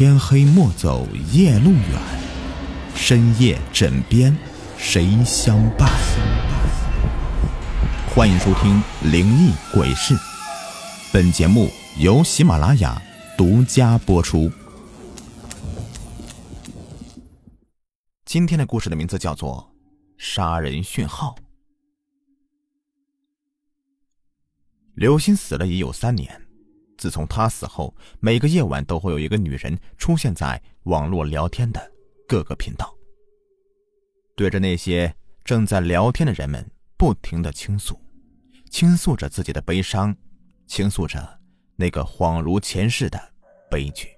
天黑莫走夜路远，深夜枕边谁相伴？欢迎收听《灵异鬼事》，本节目由喜马拉雅独家播出。今天的故事的名字叫做《杀人讯号》。刘鑫死了已有三年。自从他死后，每个夜晚都会有一个女人出现在网络聊天的各个频道，对着那些正在聊天的人们不停的倾诉，倾诉着自己的悲伤，倾诉着那个恍如前世的悲剧，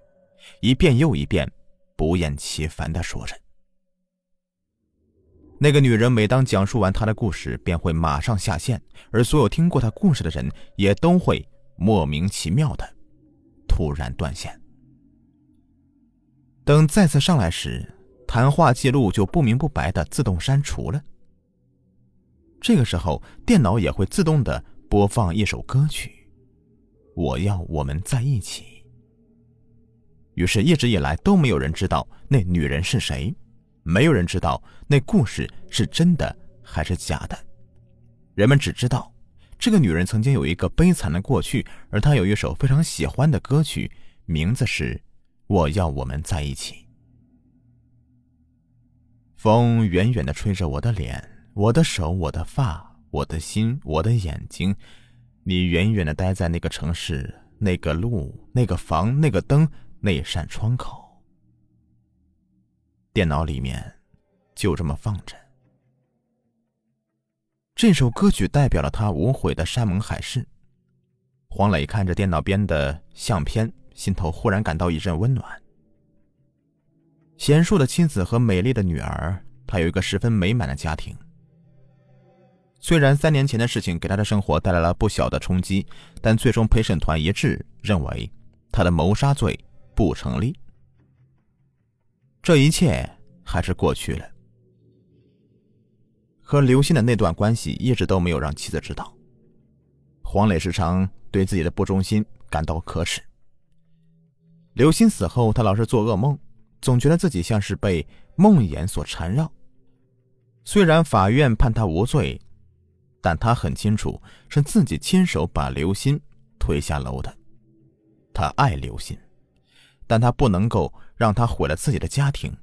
一遍又一遍，不厌其烦的说着。那个女人每当讲述完她的故事，便会马上下线，而所有听过她故事的人也都会。莫名其妙的突然断线。等再次上来时，谈话记录就不明不白的自动删除了。这个时候，电脑也会自动的播放一首歌曲，《我要我们在一起》。于是，一直以来都没有人知道那女人是谁，没有人知道那故事是真的还是假的，人们只知道。这个女人曾经有一个悲惨的过去，而她有一首非常喜欢的歌曲，名字是《我要我们在一起》。风远远的吹着我的脸，我的手，我的发，我的心，我的眼睛。你远远的待在那个城市，那个路，那个房，那个灯，那扇窗口。电脑里面就这么放着。这首歌曲代表了他无悔的山盟海誓。黄磊看着电脑边的相片，心头忽然感到一阵温暖。贤淑的妻子和美丽的女儿，他有一个十分美满的家庭。虽然三年前的事情给他的生活带来了不小的冲击，但最终陪审团一致认为他的谋杀罪不成立。这一切还是过去了。和刘鑫的那段关系一直都没有让妻子知道。黄磊时常对自己的不忠心感到可耻。刘鑫死后，他老是做噩梦，总觉得自己像是被梦魇所缠绕。虽然法院判他无罪，但他很清楚是自己亲手把刘鑫推下楼的。他爱刘鑫，但他不能够让他毁了自己的家庭，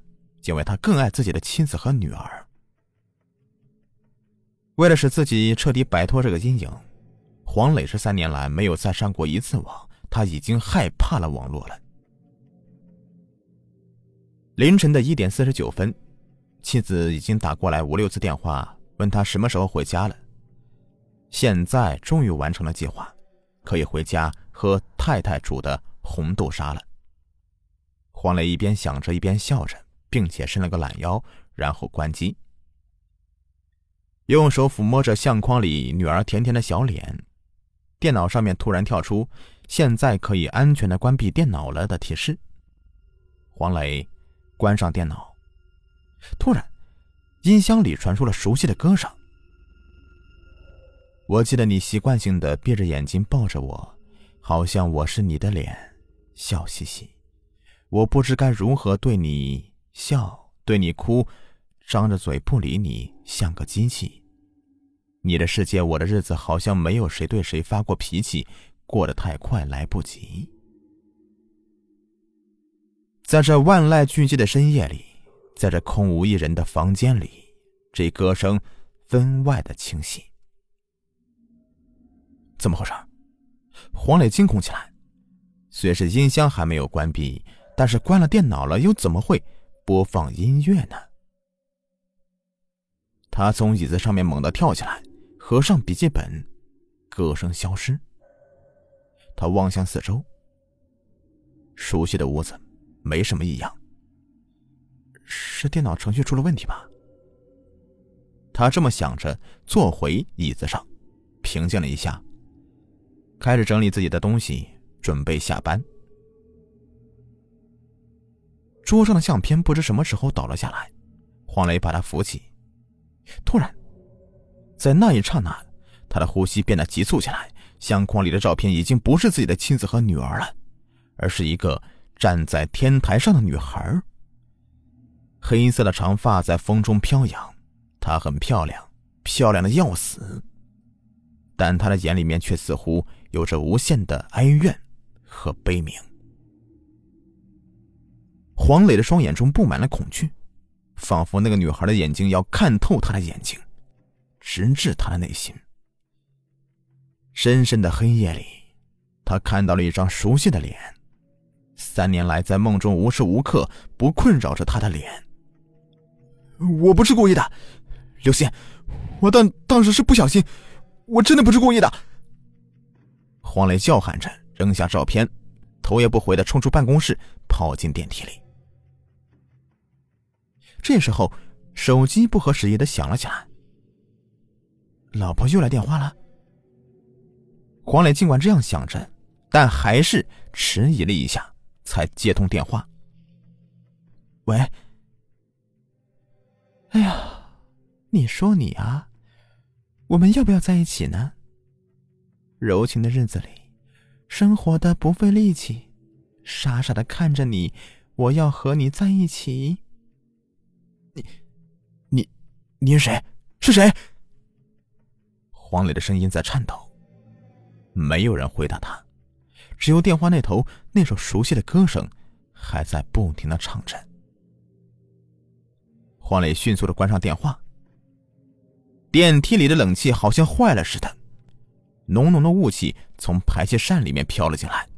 因为他更爱自己的妻子和女儿。为了使自己彻底摆脱这个阴影，黄磊这三年来没有再上过一次网。他已经害怕了网络了。凌晨的一点四十九分，妻子已经打过来五六次电话，问他什么时候回家了。现在终于完成了计划，可以回家喝太太煮的红豆沙了。黄磊一边想着，一边笑着，并且伸了个懒腰，然后关机。用手抚摸着相框里女儿甜甜的小脸，电脑上面突然跳出“现在可以安全的关闭电脑了”的提示。黄磊关上电脑，突然，音箱里传出了熟悉的歌声。我记得你习惯性的闭着眼睛抱着我，好像我是你的脸，笑嘻嘻。我不知该如何对你笑，对你哭，张着嘴不理你，像个机器。你的世界，我的日子，好像没有谁对谁发过脾气，过得太快，来不及。在这万籁俱寂的深夜里，在这空无一人的房间里，这歌声分外的清晰。怎么回事？黄磊惊恐起来。虽是音箱还没有关闭，但是关了电脑了，又怎么会播放音乐呢？他从椅子上面猛地跳起来。合上笔记本，歌声消失。他望向四周，熟悉的屋子，没什么异样。是电脑程序出了问题吧？他这么想着，坐回椅子上，平静了一下，开始整理自己的东西，准备下班。桌上的相片不知什么时候倒了下来，黄磊把他扶起，突然。在那一刹那，他的呼吸变得急促起来。相框里的照片已经不是自己的妻子和女儿了，而是一个站在天台上的女孩。黑色的长发在风中飘扬，她很漂亮，漂亮的要死。但她的眼里面却似乎有着无限的哀怨和悲鸣。黄磊的双眼中布满了恐惧，仿佛那个女孩的眼睛要看透他的眼睛，直至他的内心。深深的黑夜里，他看到了一张熟悉的脸，三年来在梦中无时无刻不困扰着他的脸。我不是故意的，刘鑫，我当当时是不小心，我真的不是故意的。黄磊叫喊着，扔下照片，头也不回的冲出办公室，跑进电梯里。这时候，手机不合时宜的响了起来。老婆又来电话了。黄磊尽管这样想着，但还是迟疑了一下，才接通电话。喂。哎呀，你说你啊，我们要不要在一起呢？柔情的日子里，生活的不费力气，傻傻的看着你，我要和你在一起。你，你，你是谁？是谁？黄磊的声音在颤抖。没有人回答他，只有电话那头那首熟悉的歌声还在不停的唱着。黄磊迅速的关上电话。电梯里的冷气好像坏了似的，浓浓的雾气从排气扇里面飘了进来，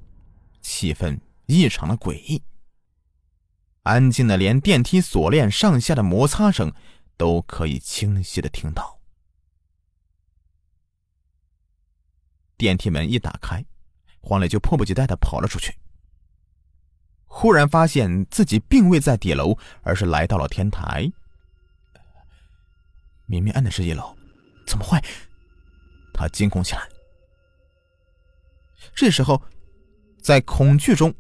气氛异常的诡异。安静的连电梯锁链上下的摩擦声都可以清晰的听到。电梯门一打开，黄磊就迫不及待的跑了出去。忽然发现自己并未在底楼，而是来到了天台。明明按的是一楼，怎么会？他惊恐起来。这时候，在恐惧中，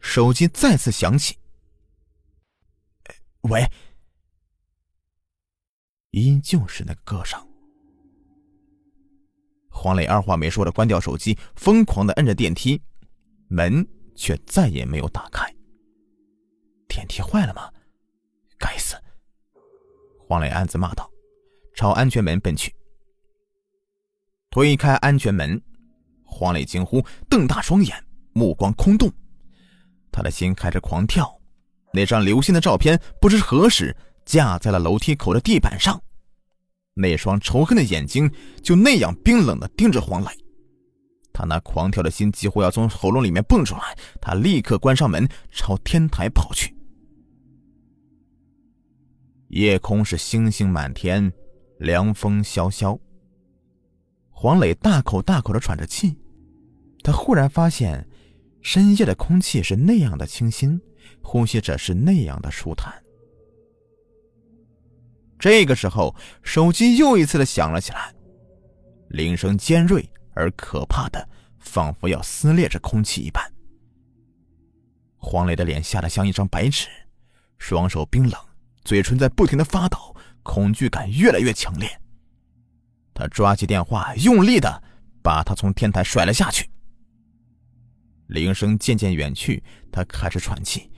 手机再次响起。喂，依旧是那个歌声。黄磊二话没说的关掉手机，疯狂的摁着电梯，门却再也没有打开。电梯坏了吗？该死！黄磊暗自骂道，朝安全门奔去。推开安全门，黄磊惊呼，瞪大双眼，目光空洞，他的心开始狂跳。那张刘星的照片不知何时架在了楼梯口的地板上。那双仇恨的眼睛就那样冰冷的盯着黄磊，他那狂跳的心几乎要从喉咙里面蹦出来。他立刻关上门，朝天台跑去。夜空是星星满天，凉风萧萧。黄磊大口大口的喘着气，他忽然发现，深夜的空气是那样的清新，呼吸着是那样的舒坦。这个时候，手机又一次的响了起来，铃声尖锐而可怕的，仿佛要撕裂着空气一般。黄磊的脸吓得像一张白纸，双手冰冷，嘴唇在不停的发抖，恐惧感越来越强烈。他抓起电话，用力的把他从天台甩了下去。铃声渐渐远去，他开始喘气。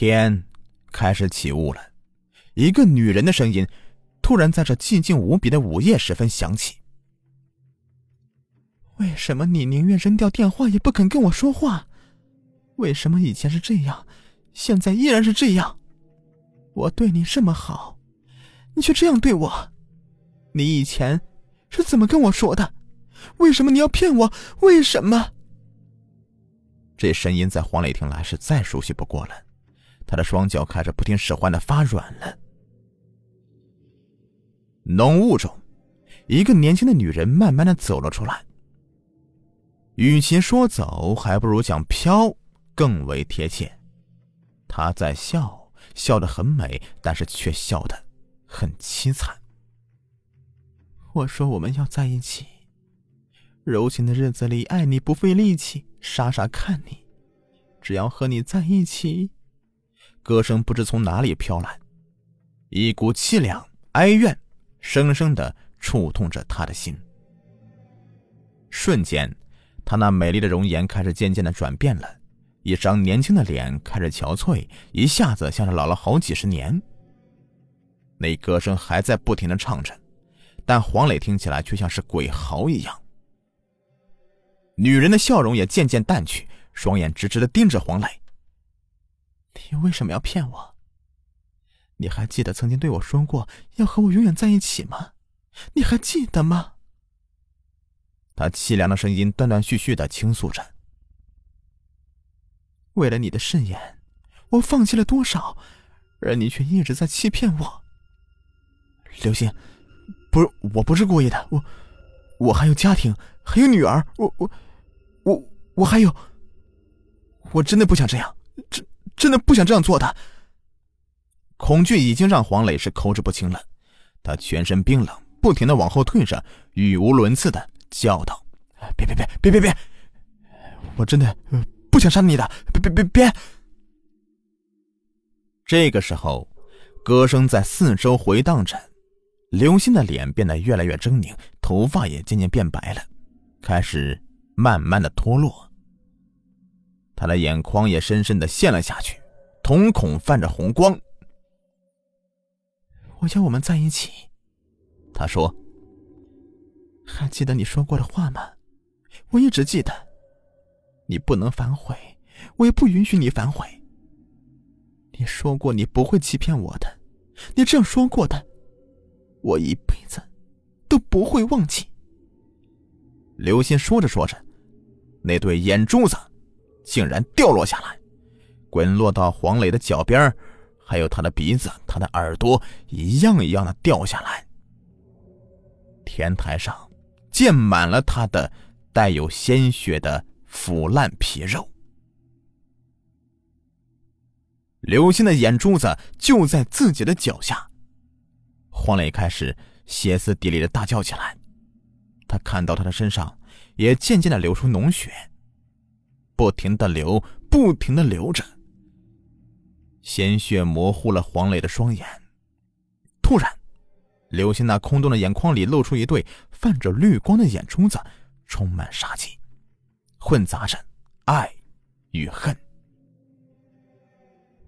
天。开始起雾了，一个女人的声音突然在这寂静无比的午夜时分响起：“为什么你宁愿扔掉电话也不肯跟我说话？为什么以前是这样，现在依然是这样？我对你这么好，你却这样对我？你以前是怎么跟我说的？为什么你要骗我？为什么？”这声音在黄磊听来是再熟悉不过了。他的双脚开始不听使唤的发软了。浓雾中，一个年轻的女人慢慢的走了出来。与其说走，还不如讲飘更为贴切。她在笑，笑得很美，但是却笑得很凄惨。我说我们要在一起，柔情的日子里爱你不费力气，傻傻看你，只要和你在一起。歌声不知从哪里飘来，一股凄凉哀怨，深深的触痛着他的心。瞬间，她那美丽的容颜开始渐渐的转变了，一张年轻的脸开始憔悴，一下子像是老了好几十年。那歌声还在不停的唱着，但黄磊听起来却像是鬼嚎一样。女人的笑容也渐渐淡去，双眼直直的盯着黄磊。你为什么要骗我？你还记得曾经对我说过要和我永远在一起吗？你还记得吗？他凄凉的声音断断续续的倾诉着。为了你的誓言，我放弃了多少，而你却一直在欺骗我。刘星，不是，我不是故意的，我，我还有家庭，还有女儿，我我我我还有，我真的不想这样，真真的不想这样做的。恐惧已经让黄磊是口齿不清了，他全身冰冷，不停的往后退着，语无伦次的叫道：“别别别别别别！我真的不想杀你的，别别别别！”这个时候，歌声在四周回荡着，刘鑫的脸变得越来越狰狞，头发也渐渐变白了，开始慢慢的脱落，他的眼眶也深深的陷了下去，瞳孔泛着红光。我要我们在一起，他说。还记得你说过的话吗？我一直记得。你不能反悔，我也不允许你反悔。你说过你不会欺骗我的，你这样说过的，我一辈子都不会忘记。刘鑫说着说着，那对眼珠子竟然掉落下来，滚落到黄磊的脚边还有他的鼻子、他的耳朵，一样一样的掉下来。天台上溅满了他的带有鲜血的腐烂皮肉。刘星的眼珠子就在自己的脚下，黄磊开始歇斯底里的大叫起来。他看到他的身上也渐渐的流出脓血，不停的流，不停的流着。鲜血模糊了黄磊的双眼。突然，刘星那空洞的眼眶里露出一对泛着绿光的眼珠子，充满杀气，混杂着爱与恨。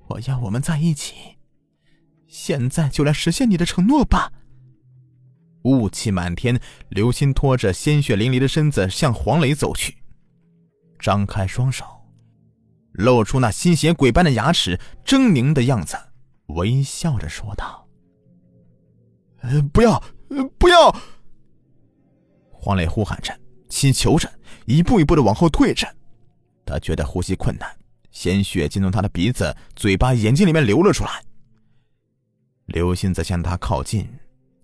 我要我们在一起，现在就来实现你的承诺吧。雾气满天，刘星拖着鲜血淋漓的身子向黄磊走去，张开双手。露出那吸血鬼般的牙齿，狰狞的样子，微笑着说道：“呃，不要，不要！”黄磊呼喊着，祈求着，一步一步的往后退着。他觉得呼吸困难，鲜血竟从他的鼻子、嘴巴、眼睛里面流了出来。刘鑫则向他靠近，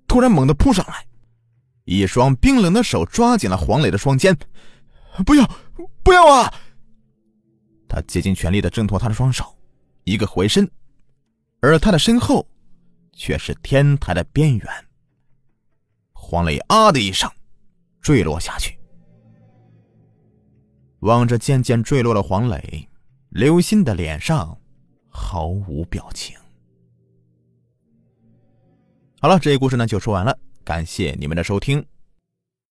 突然猛地扑上来，一双冰冷的手抓紧了黄磊的双肩。“不要，不要啊！”他竭尽全力的挣脱他的双手，一个回身，而他的身后，却是天台的边缘。黄磊啊的一声，坠落下去。望着渐渐坠落的黄磊，刘鑫的脸上毫无表情。好了，这一故事呢就说完了，感谢你们的收听。